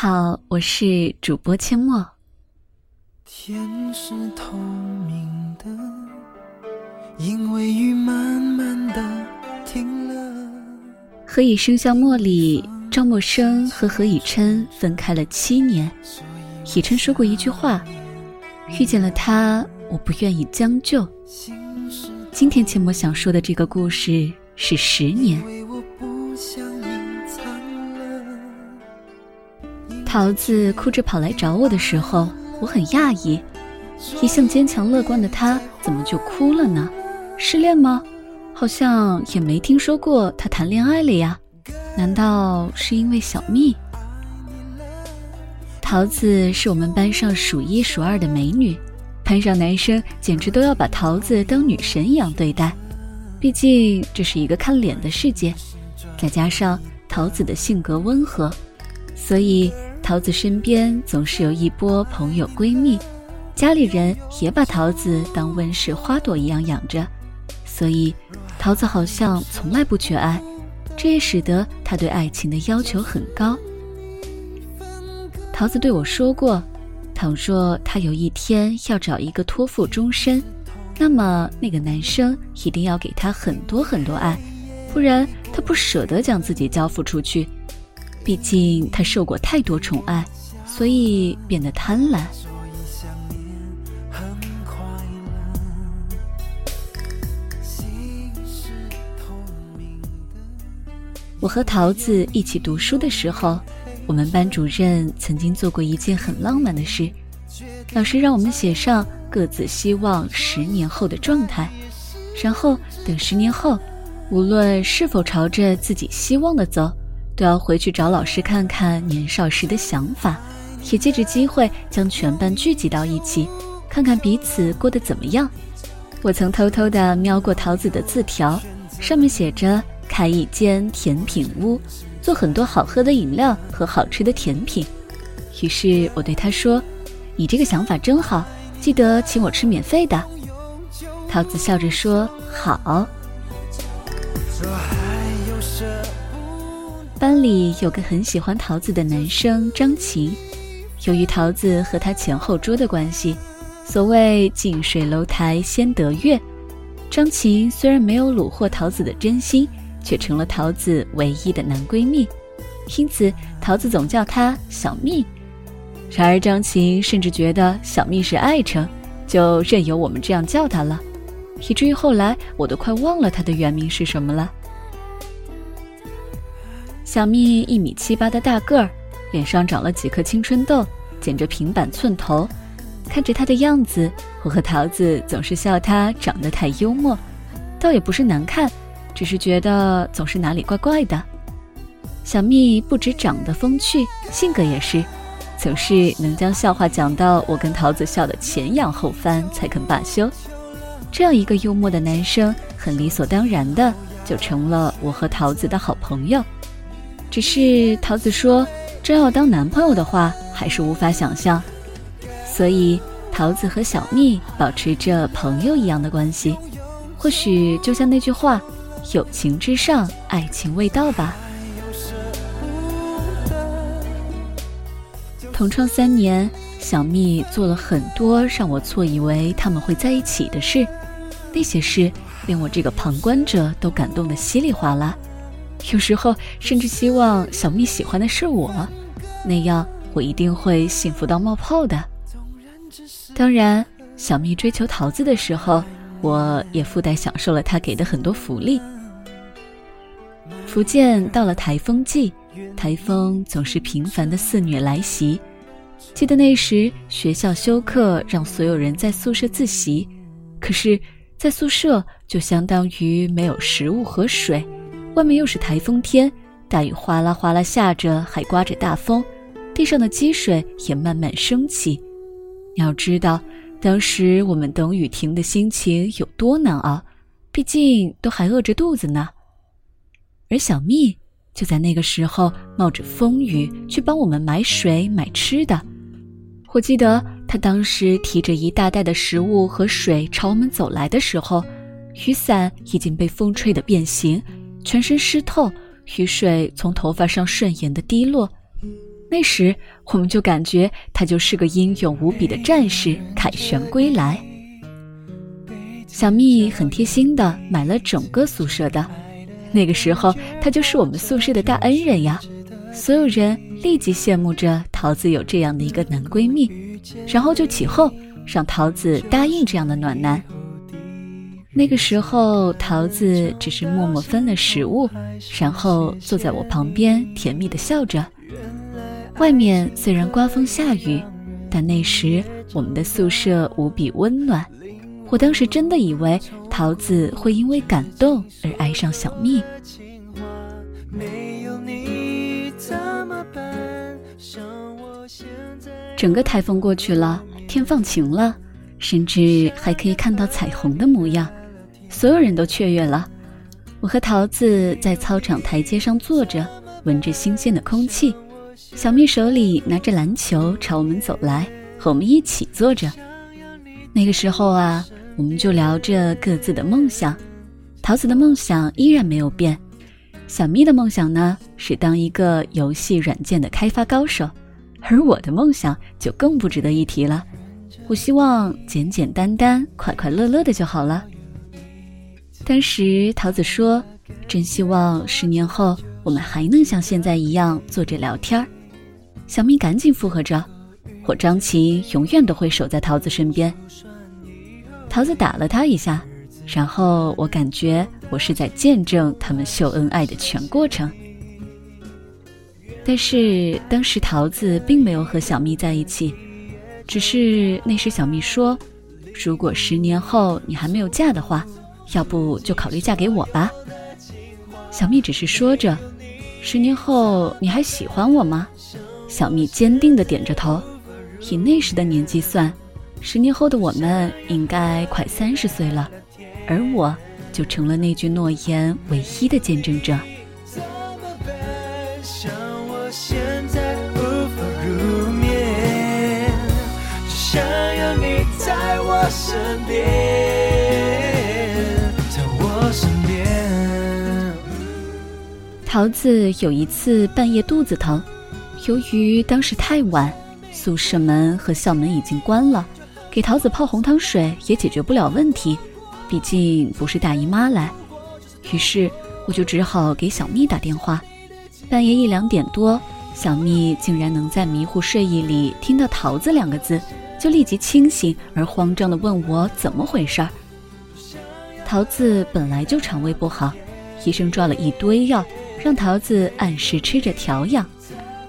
你好，我是主播阡陌。天是透明的，因为雨慢慢的停了。何以笙箫默里，赵默笙和何以琛分开了七年。以琛说过一句话：“遇见了他，我不愿意将就。”今天阡陌想说的这个故事是十年。桃子哭着跑来找我的时候，我很讶异。一向坚强乐观的她，怎么就哭了呢？失恋吗？好像也没听说过她谈恋爱了呀。难道是因为小蜜？桃子是我们班上数一数二的美女，班上男生简直都要把桃子当女神一样对待。毕竟这是一个看脸的世界，再加上桃子的性格温和，所以。桃子身边总是有一波朋友闺蜜，家里人也把桃子当温室花朵一样养着，所以桃子好像从来不缺爱，这也使得她对爱情的要求很高。桃子对我说过，倘若她有一天要找一个托付终身，那么那个男生一定要给她很多很多爱，不然她不舍得将自己交付出去。毕竟他受过太多宠爱，所以变得贪婪。我和桃子一起读书的时候，我们班主任曾经做过一件很浪漫的事，老师让我们写上各自希望十年后的状态，然后等十年后，无论是否朝着自己希望的走。都要回去找老师看看年少时的想法，也借着机会将全班聚集到一起，看看彼此过得怎么样。我曾偷偷地瞄过桃子的字条，上面写着开一间甜品屋，做很多好喝的饮料和好吃的甜品。于是我对他说：“你这个想法真好，记得请我吃免费的。”桃子笑着说：“好。”班里有个很喜欢桃子的男生张琪，由于桃子和他前后桌的关系，所谓近水楼台先得月。张琪虽然没有虏获桃子的真心，却成了桃子唯一的男闺蜜，因此桃子总叫他小蜜。然而张琪甚至觉得小蜜是爱称，就任由我们这样叫他了，以至于后来我都快忘了他的原名是什么了。小蜜一米七八的大个儿，脸上长了几颗青春痘，剪着平板寸头。看着她的样子，我和桃子总是笑她长得太幽默，倒也不是难看，只是觉得总是哪里怪怪的。小蜜不止长得风趣，性格也是，总是能将笑话讲到我跟桃子笑得前仰后翻才肯罢休。这样一个幽默的男生，很理所当然的就成了我和桃子的好朋友。只是桃子说，真要当男朋友的话，还是无法想象。所以桃子和小蜜保持着朋友一样的关系，或许就像那句话：“友情之上，爱情未到吧。”同窗三年，小蜜做了很多让我错以为他们会在一起的事，那些事令我这个旁观者都感动得稀里哗啦。有时候甚至希望小蜜喜欢的是我，那样我一定会幸福到冒泡的。当然，小蜜追求桃子的时候，我也附带享受了他给的很多福利。福建到了台风季，台风总是频繁的肆虐来袭。记得那时学校休课，让所有人在宿舍自习，可是，在宿舍就相当于没有食物和水。外面又是台风天，大雨哗啦哗啦下着，还刮着大风，地上的积水也慢慢升起。要知道，当时我们等雨停的心情有多难熬，毕竟都还饿着肚子呢。而小蜜就在那个时候冒着风雨去帮我们买水买吃的。我记得她当时提着一大袋的食物和水朝我们走来的时候，雨伞已经被风吹得变形。全身湿透，雨水从头发上顺延的滴落。那时我们就感觉他就是个英勇无比的战士，凯旋归来。小蜜很贴心的买了整个宿舍的，那个时候他就是我们宿舍的大恩人呀。所有人立即羡慕着桃子有这样的一个男闺蜜，然后就起哄让桃子答应这样的暖男。那个时候，桃子只是默默分了食物，然后坐在我旁边，甜蜜的笑着。外面虽然刮风下雨，但那时我们的宿舍无比温暖。我当时真的以为桃子会因为感动而爱上小蜜。整个台风过去了，天放晴了，甚至还可以看到彩虹的模样。所有人都雀跃了。我和桃子在操场台阶上坐着，闻着新鲜的空气。小蜜手里拿着篮球朝我们走来，和我们一起坐着。那个时候啊，我们就聊着各自的梦想。桃子的梦想依然没有变，小蜜的梦想呢是当一个游戏软件的开发高手，而我的梦想就更不值得一提了。我希望简简单单、快快乐乐的就好了。当时桃子说：“真希望十年后我们还能像现在一样坐着聊天儿。”小蜜赶紧附和着：“我张琪永远都会守在桃子身边。”桃子打了他一下，然后我感觉我是在见证他们秀恩爱的全过程。但是当时桃子并没有和小蜜在一起，只是那时小蜜说：“如果十年后你还没有嫁的话。”要不就考虑嫁给我吧。小蜜只是说着，十年后你还喜欢我吗？小蜜坚定的点着头。以那时的年纪算，十年后的我们应该快三十岁了，而我就成了那句诺言唯一的见证者。想有你在我身边。桃子有一次半夜肚子疼，由于当时太晚，宿舍门和校门已经关了，给桃子泡红糖水也解决不了问题，毕竟不是大姨妈来。于是我就只好给小蜜打电话。半夜一两点多，小蜜竟然能在迷糊睡意里听到“桃子”两个字，就立即清醒而慌张地问我怎么回事儿。桃子本来就肠胃不好，医生抓了一堆药。让桃子按时吃着调养，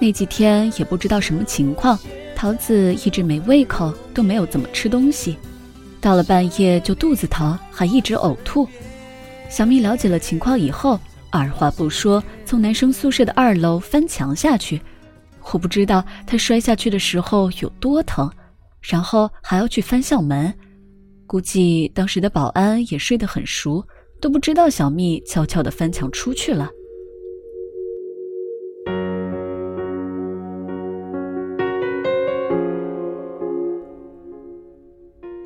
那几天也不知道什么情况，桃子一直没胃口，都没有怎么吃东西，到了半夜就肚子疼，还一直呕吐。小蜜了解了情况以后，二话不说从男生宿舍的二楼翻墙下去，我不知道他摔下去的时候有多疼，然后还要去翻校门，估计当时的保安也睡得很熟，都不知道小蜜悄悄地翻墙出去了。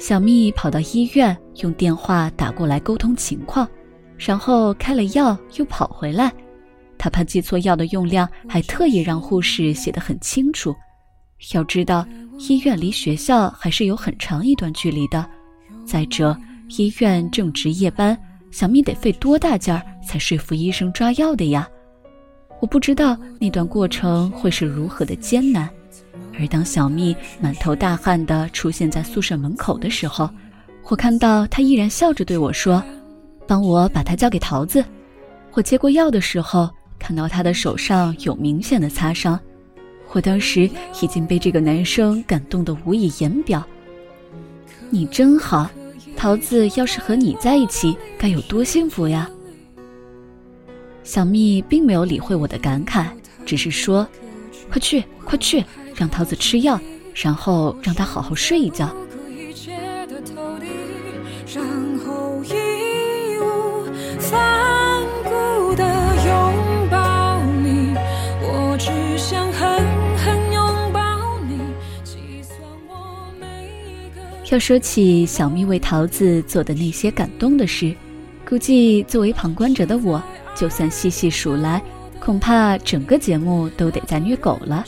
小蜜跑到医院，用电话打过来沟通情况，然后开了药，又跑回来。她怕记错药的用量，还特意让护士写得很清楚。要知道，医院离学校还是有很长一段距离的。再者，医院正值夜班，小蜜得费多大劲儿才说服医生抓药的呀？我不知道那段过程会是如何的艰难。而当小蜜满头大汗地出现在宿舍门口的时候，我看到她依然笑着对我说：“帮我把它交给桃子。”我接过药的时候，看到他的手上有明显的擦伤。我当时已经被这个男生感动得无以言表。你真好，桃子要是和你在一起，该有多幸福呀！小蜜并没有理会我的感慨，只是说：“快去，快去。”让桃子吃药，然后让她好好睡一觉。要说起小蜜为桃子做的那些感动的事，估计作为旁观者的我，就算细细数来，恐怕整个节目都得在虐狗了。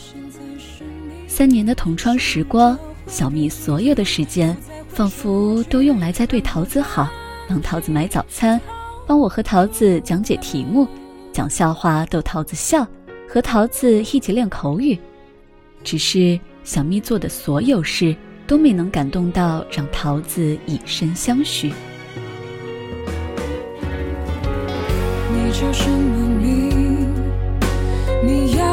三年的同窗时光，小蜜所有的时间仿佛都用来在对桃子好，帮桃子买早餐，帮我和桃子讲解题目，讲笑话逗桃子笑，和桃子一起练口语。只是小蜜做的所有事都没能感动到让桃子以身相许。你叫什么名？你要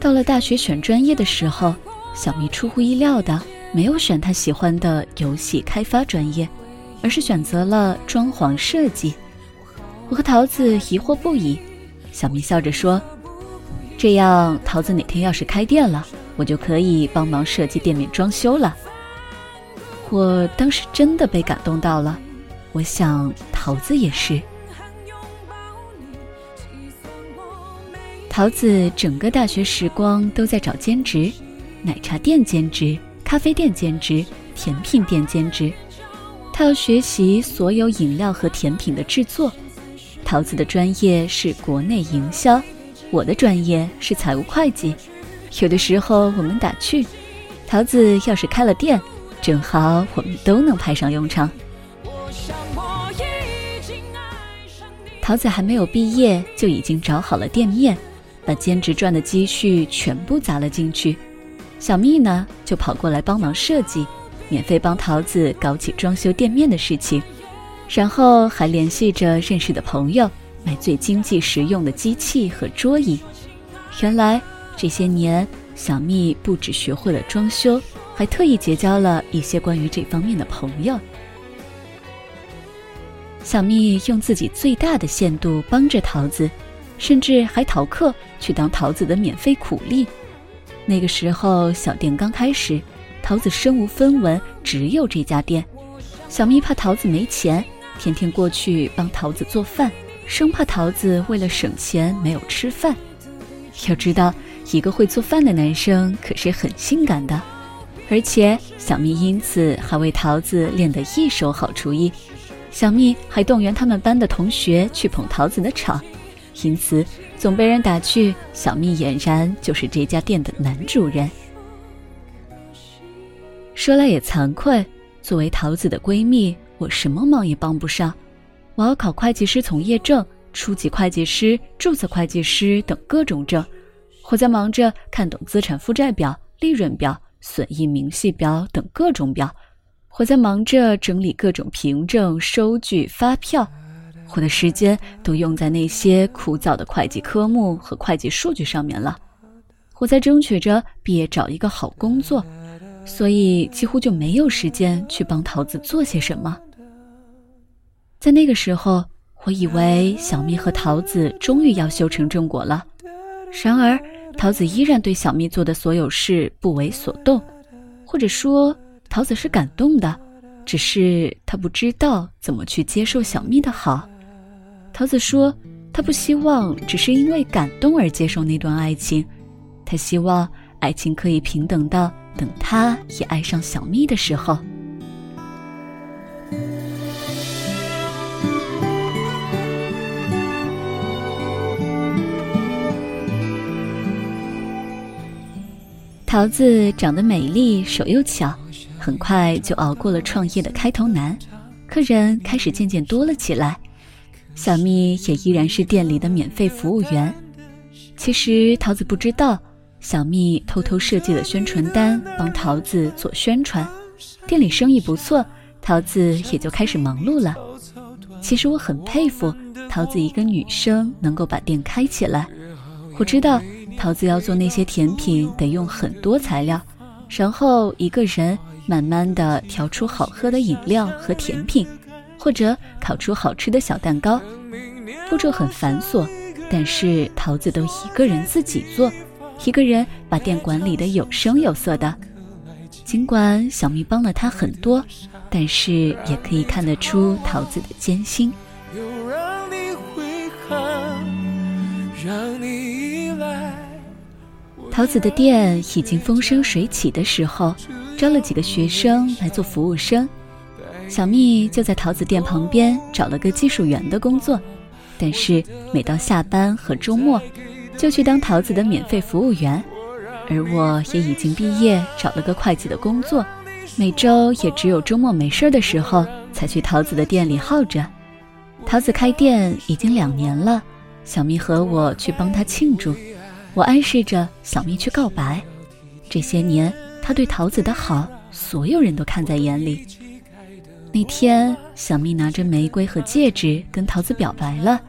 到了大学选专业的时候，小蜜出乎意料的没有选她喜欢的游戏开发专业，而是选择了装潢设计。我和桃子疑惑不已。小蜜笑着说：“这样，桃子哪天要是开店了，我就可以帮忙设计店面装修了。”我当时真的被感动到了，我想桃子也是。桃子整个大学时光都在找兼职，奶茶店兼职、咖啡店兼职、甜品店兼职，她要学习所有饮料和甜品的制作。桃子的专业是国内营销，我的专业是财务会计。有的时候我们打趣，桃子要是开了店，正好我们都能派上用场。桃子还没有毕业就已经找好了店面，把兼职赚的积蓄全部砸了进去。小蜜呢就跑过来帮忙设计，免费帮桃子搞起装修店面的事情。然后还联系着认识的朋友，买最经济实用的机器和桌椅。原来这些年，小蜜不只学会了装修，还特意结交了一些关于这方面的朋友。小蜜用自己最大的限度帮着桃子，甚至还逃课去当桃子的免费苦力。那个时候，小店刚开始，桃子身无分文，只有这家店。小蜜怕桃子没钱。天天过去帮桃子做饭，生怕桃子为了省钱没有吃饭。要知道，一个会做饭的男生可是很性感的，而且小蜜因此还为桃子练得一手好厨艺。小蜜还动员他们班的同学去捧桃子的场，因此总被人打趣：小蜜俨然就是这家店的男主人。说来也惭愧，作为桃子的闺蜜。我什么忙也帮不上，我要考会计师从业证、初级会计师、注册会计师等各种证，我在忙着看懂资产负债表、利润表、损益明细表等各种表，我在忙着整理各种凭证、收据、发票，我的时间都用在那些枯燥的会计科目和会计数据上面了。我在争取着毕业找一个好工作，所以几乎就没有时间去帮桃子做些什么。在那个时候，我以为小蜜和桃子终于要修成正果了。然而，桃子依然对小蜜做的所有事不为所动，或者说，桃子是感动的，只是她不知道怎么去接受小蜜的好。桃子说，她不希望只是因为感动而接受那段爱情，她希望爱情可以平等到等她也爱上小蜜的时候。桃子长得美丽，手又巧，很快就熬过了创业的开头难，客人开始渐渐多了起来。小蜜也依然是店里的免费服务员。其实桃子不知道，小蜜偷偷设计了宣传单，帮桃子做宣传。店里生意不错，桃子也就开始忙碌了。其实我很佩服桃子一个女生能够把店开起来。我知道。桃子要做那些甜品，得用很多材料，然后一个人慢慢的调出好喝的饮料和甜品，或者烤出好吃的小蛋糕，步骤很繁琐，但是桃子都一个人自己做，一个人把店管理的有声有色的。尽管小蜜帮了他很多，但是也可以看得出桃子的艰辛。桃子的店已经风生水起的时候，招了几个学生来做服务生。小蜜就在桃子店旁边找了个技术员的工作。但是每到下班和周末，就去当桃子的免费服务员，而我也已经毕业，找了个会计的工作，每周也只有周末没事的时候才去桃子的店里耗着。桃子开店已经两年了，小蜜和我去帮她庆祝，我暗示着小蜜去告白。这些年，他对桃子的好，所有人都看在眼里。那天，小蜜拿着玫瑰和戒指跟桃子表白了。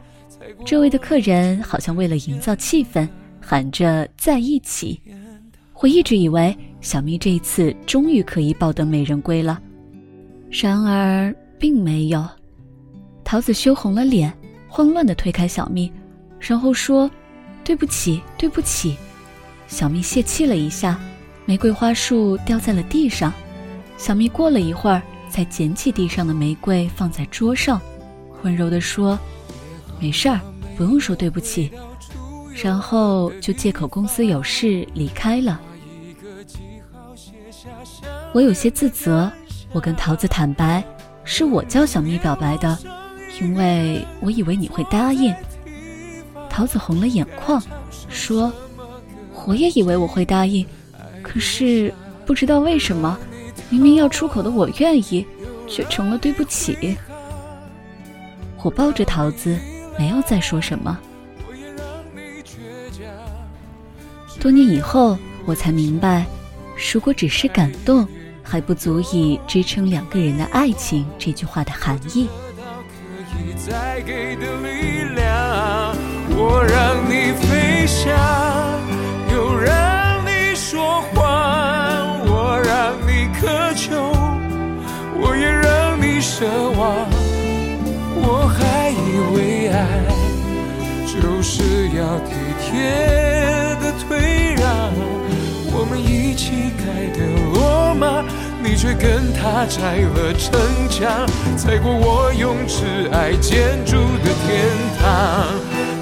周围的客人好像为了营造气氛，喊着在一起。我一直以为小蜜这一次终于可以抱得美人归了，然而并没有。桃子羞红了脸，慌乱地推开小蜜，然后说：“对不起，对不起。”小蜜泄气了一下，玫瑰花束掉在了地上。小蜜过了一会儿，才捡起地上的玫瑰放在桌上，温柔地说：“没事儿，不用说对不起。”然后就借口公司有事离开了。我有些自责，我跟桃子坦白，是我叫小蜜表白的，因为我以为你会答应。桃子红了眼眶，说。我也以为我会答应，可是不知道为什么，明明要出口的我愿意，却成了对不起。我抱着桃子，没有再说什么。多年以后，我才明白，如果只是感动，还不足以支撑两个人的爱情。这句话的含义。我让你飞翔。又让渴求，我也让你奢望。我还以为爱就是要体贴的退让，我们一起盖的罗马，你却跟他拆了城墙，踩过我用挚爱建筑的天堂，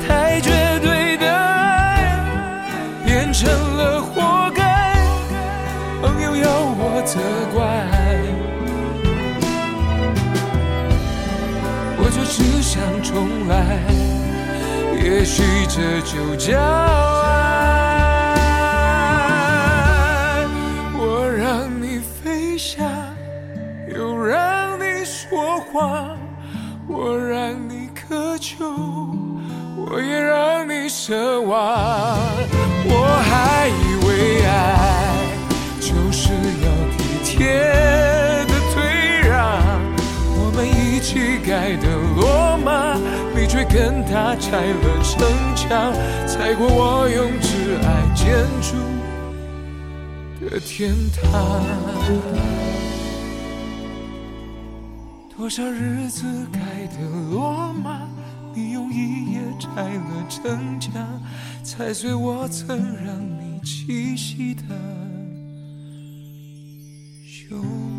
太绝对的爱变。成了责怪，我就只想重来，也许这就叫爱。我让你飞翔，又让你说谎，我让你渴求，天塌拆了城墙，踩过我用挚爱建筑的天堂。多少日子盖的罗马，你用一夜拆了城墙。踩碎我曾让你栖息的胸。